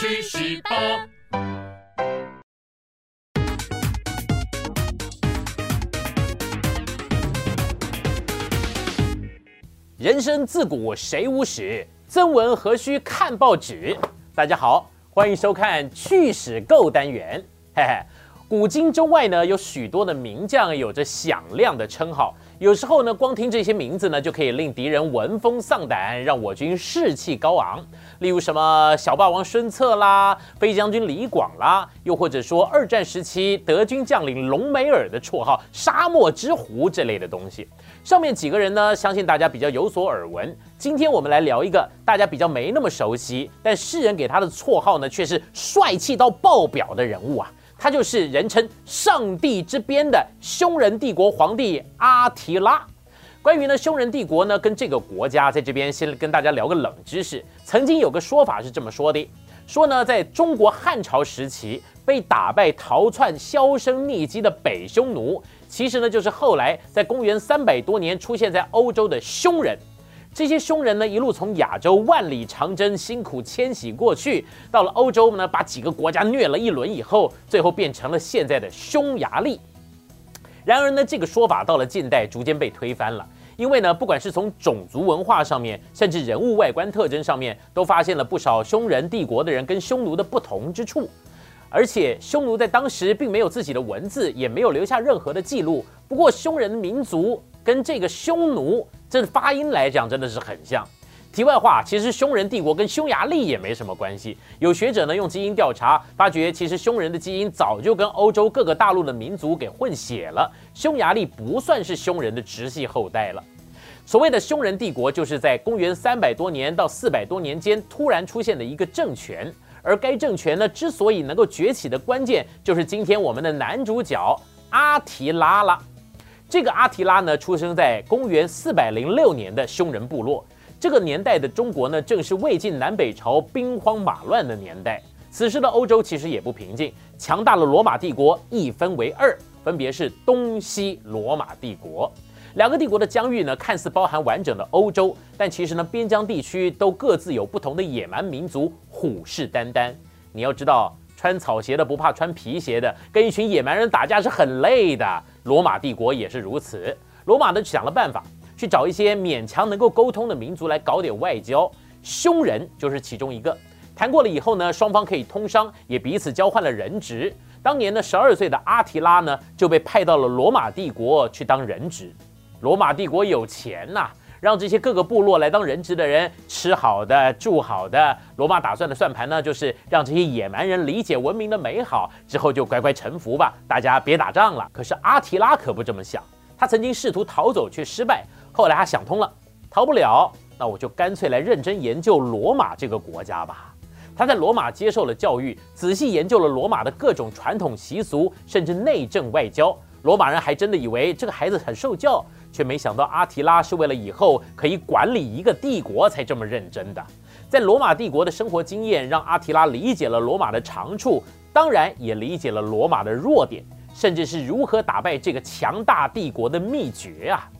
去十八。人生自古谁无死，曾闻何须看报纸。大家好，欢迎收看趣史购单元。嘿嘿，古今中外呢，有许多的名将有着响亮的称号。有时候呢，光听这些名字呢，就可以令敌人闻风丧胆，让我军士气高昂。例如什么小霸王孙策啦，飞将军李广啦，又或者说二战时期德军将领隆美尔的绰号“沙漠之狐”这类的东西。上面几个人呢，相信大家比较有所耳闻。今天我们来聊一个大家比较没那么熟悉，但世人给他的绰号呢，却是帅气到爆表的人物啊。他就是人称“上帝之鞭”的匈人帝国皇帝阿提拉。关于呢匈人帝国呢，跟这个国家，在这边先跟大家聊个冷知识。曾经有个说法是这么说的：说呢，在中国汉朝时期被打败逃窜、销声匿迹的北匈奴，其实呢就是后来在公元三百多年出现在欧洲的匈人。这些匈人呢，一路从亚洲万里长征，辛苦迁徙过去，到了欧洲呢，把几个国家虐了一轮以后，最后变成了现在的匈牙利。然而呢，这个说法到了近代逐渐被推翻了，因为呢，不管是从种族文化上面，甚至人物外观特征上面，都发现了不少匈人帝国的人跟匈奴的不同之处。而且匈奴在当时并没有自己的文字，也没有留下任何的记录。不过匈人的民族跟这个匈奴。这发音来讲真的是很像。题外话，其实匈人帝国跟匈牙利也没什么关系。有学者呢用基因调查，发觉其实匈人的基因早就跟欧洲各个大陆的民族给混血了。匈牙利不算是匈人的直系后代了。所谓的匈人帝国，就是在公元三百多年到四百多年间突然出现的一个政权。而该政权呢，之所以能够崛起的关键，就是今天我们的男主角阿提拉了。这个阿提拉呢，出生在公元四百零六年的匈人部落。这个年代的中国呢，正是魏晋南北朝兵荒马乱的年代。此时的欧洲其实也不平静，强大的罗马帝国一分为二，分别是东西罗马帝国。两个帝国的疆域呢，看似包含完整的欧洲，但其实呢，边疆地区都各自有不同的野蛮民族，虎视眈眈。你要知道。穿草鞋的不怕穿皮鞋的，跟一群野蛮人打架是很累的。罗马帝国也是如此。罗马呢想了办法，去找一些勉强能够沟通的民族来搞点外交。匈人就是其中一个。谈过了以后呢，双方可以通商，也彼此交换了人质。当年呢，十二岁的阿提拉呢就被派到了罗马帝国去当人质。罗马帝国有钱呐。让这些各个部落来当人质的人吃好的、住好的。罗马打算的算盘呢，就是让这些野蛮人理解文明的美好，之后就乖乖臣服吧，大家别打仗了。可是阿提拉可不这么想，他曾经试图逃走却失败，后来他想通了，逃不了，那我就干脆来认真研究罗马这个国家吧。他在罗马接受了教育，仔细研究了罗马的各种传统习俗，甚至内政外交。罗马人还真的以为这个孩子很受教。却没想到阿提拉是为了以后可以管理一个帝国才这么认真的。在罗马帝国的生活经验让阿提拉理解了罗马的长处，当然也理解了罗马的弱点，甚至是如何打败这个强大帝国的秘诀啊！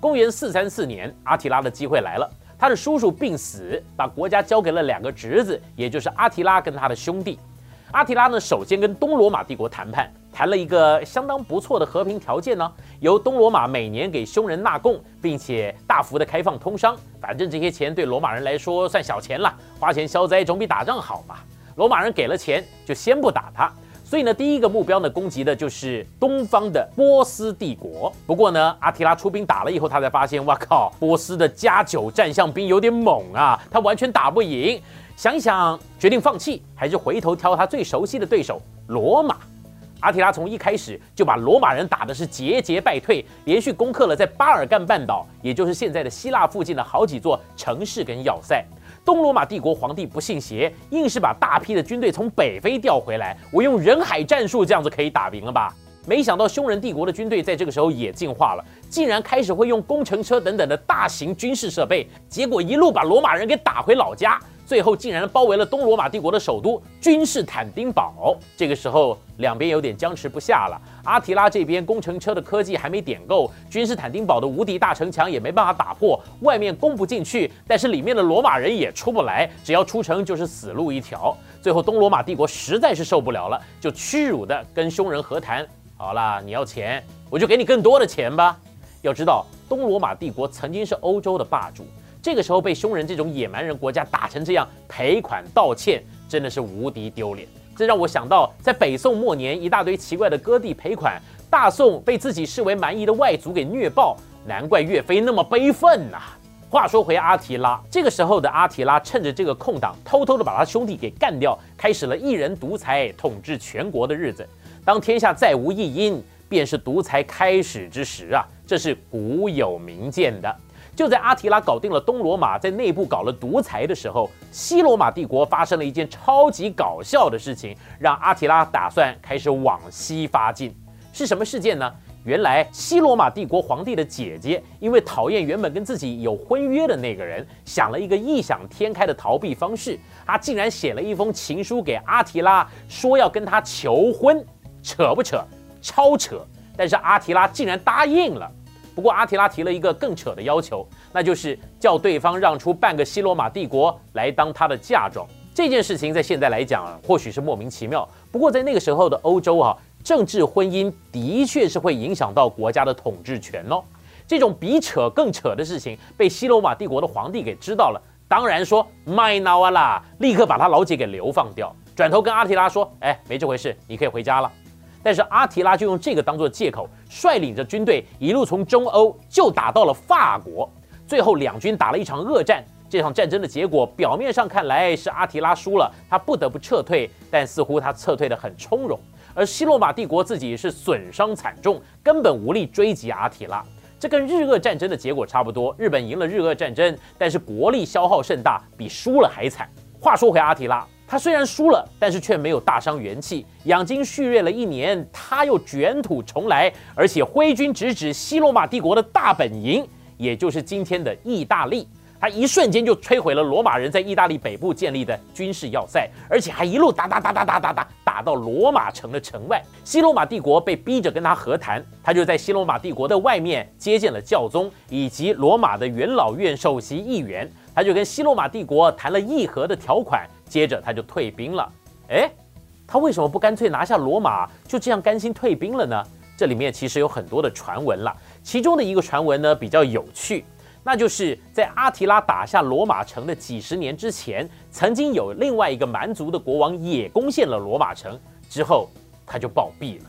公元四三四年，阿提拉的机会来了，他的叔叔病死，把国家交给了两个侄子，也就是阿提拉跟他的兄弟。阿提拉呢，首先跟东罗马帝国谈判。谈了一个相当不错的和平条件呢，由东罗马每年给匈人纳贡，并且大幅的开放通商。反正这些钱对罗马人来说算小钱了，花钱消灾总比打仗好嘛。罗马人给了钱，就先不打他。所以呢，第一个目标呢，攻击的就是东方的波斯帝国。不过呢，阿提拉出兵打了以后，他才发现，哇靠，波斯的加九战象兵有点猛啊，他完全打不赢。想一想，决定放弃，还是回头挑他最熟悉的对手罗马。阿提拉从一开始就把罗马人打的是节节败退，连续攻克了在巴尔干半岛，也就是现在的希腊附近的好几座城市跟要塞。东罗马帝国皇帝不信邪，硬是把大批的军队从北非调回来。我用人海战术，这样子可以打赢了吧？没想到匈人帝国的军队在这个时候也进化了，竟然开始会用工程车等等的大型军事设备，结果一路把罗马人给打回老家。最后竟然包围了东罗马帝国的首都君士坦丁堡。这个时候，两边有点僵持不下了。阿提拉这边工程车的科技还没点够，君士坦丁堡的无敌大城墙也没办法打破，外面攻不进去，但是里面的罗马人也出不来，只要出城就是死路一条。最后东罗马帝国实在是受不了了，就屈辱的跟匈人和谈。好啦，你要钱，我就给你更多的钱吧。要知道，东罗马帝国曾经是欧洲的霸主，这个时候被匈人这种野蛮人国家打成这样，赔款道歉真的是无敌丢脸。这让我想到，在北宋末年，一大堆奇怪的割地赔款，大宋被自己视为蛮夷的外族给虐爆，难怪岳飞那么悲愤呐。话说回阿提拉，这个时候的阿提拉趁着这个空档，偷偷的把他兄弟给干掉，开始了一人独裁统治全国的日子。当天下再无异音，便是独裁开始之时啊！这是古有明鉴的。就在阿提拉搞定了东罗马，在内部搞了独裁的时候，西罗马帝国发生了一件超级搞笑的事情，让阿提拉打算开始往西发进。是什么事件呢？原来西罗马帝国皇帝的姐姐，因为讨厌原本跟自己有婚约的那个人，想了一个异想天开的逃避方式。她竟然写了一封情书给阿提拉，说要跟他求婚，扯不扯？超扯！但是阿提拉竟然答应了。不过阿提拉提了一个更扯的要求，那就是叫对方让出半个西罗马帝国来当他的嫁妆。这件事情在现在来讲，啊或许是莫名其妙。不过在那个时候的欧洲啊。政治婚姻的确是会影响到国家的统治权哦。这种比扯更扯的事情被西罗马帝国的皇帝给知道了，当然说麦纳瓦啦，立刻把他老姐给流放掉，转头跟阿提拉说：“哎，没这回事，你可以回家了。”但是阿提拉就用这个当做借口，率领着军队一路从中欧就打到了法国，最后两军打了一场恶战。这场战争的结果表面上看来是阿提拉输了，他不得不撤退，但似乎他撤退的很从容。而西罗马帝国自己是损伤惨重，根本无力追击阿提拉。这跟日俄战争的结果差不多，日本赢了日俄战争，但是国力消耗甚大，比输了还惨。话说回阿提拉，他虽然输了，但是却没有大伤元气，养精蓄锐了一年，他又卷土重来，而且挥军直指西罗马帝国的大本营，也就是今天的意大利。他一瞬间就摧毁了罗马人在意大利北部建立的军事要塞，而且还一路打打打打打打打打到罗马城的城外。西罗马帝国被逼着跟他和谈，他就在西罗马帝国的外面接见了教宗以及罗马的元老院首席议员，他就跟西罗马帝国谈了议和的条款，接着他就退兵了。哎，他为什么不干脆拿下罗马，就这样甘心退兵了呢？这里面其实有很多的传闻了，其中的一个传闻呢比较有趣。那就是在阿提拉打下罗马城的几十年之前，曾经有另外一个蛮族的国王也攻陷了罗马城，之后他就暴毙了。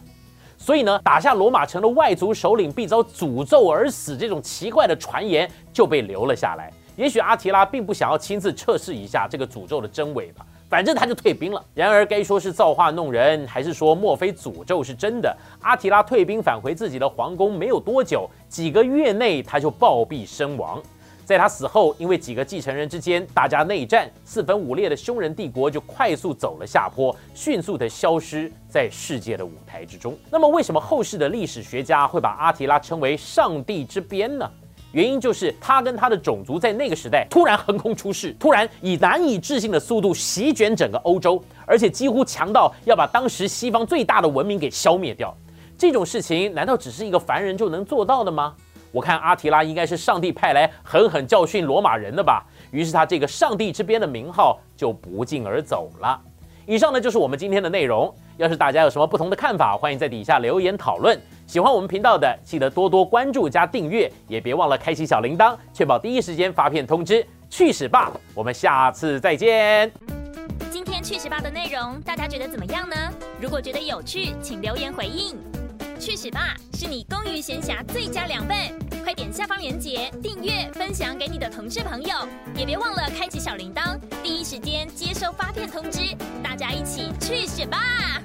所以呢，打下罗马城的外族首领必遭诅咒而死，这种奇怪的传言就被留了下来。也许阿提拉并不想要亲自测试一下这个诅咒的真伪吧。反正他就退兵了。然而，该说是造化弄人，还是说莫非诅咒是真的？阿提拉退兵返回自己的皇宫没有多久，几个月内他就暴毙身亡。在他死后，因为几个继承人之间大家内战，四分五裂的匈人帝国就快速走了下坡，迅速的消失在世界的舞台之中。那么，为什么后世的历史学家会把阿提拉称为上帝之鞭呢？原因就是他跟他的种族在那个时代突然横空出世，突然以难以置信的速度席卷整个欧洲，而且几乎强到要把当时西方最大的文明给消灭掉。这种事情难道只是一个凡人就能做到的吗？我看阿提拉应该是上帝派来狠狠教训罗马人的吧。于是他这个上帝之鞭的名号就不胫而走了。以上呢就是我们今天的内容。要是大家有什么不同的看法，欢迎在底下留言讨论。喜欢我们频道的，记得多多关注加订阅，也别忘了开启小铃铛，确保第一时间发片通知。去史吧，我们下次再见。今天去史吧的内容，大家觉得怎么样呢？如果觉得有趣，请留言回应。去史吧是你工余闲暇最佳良伴，快点下方链接订阅分享给你的同事朋友，也别忘了开启小铃铛，第一时间接收发片通知。大家一起去史吧！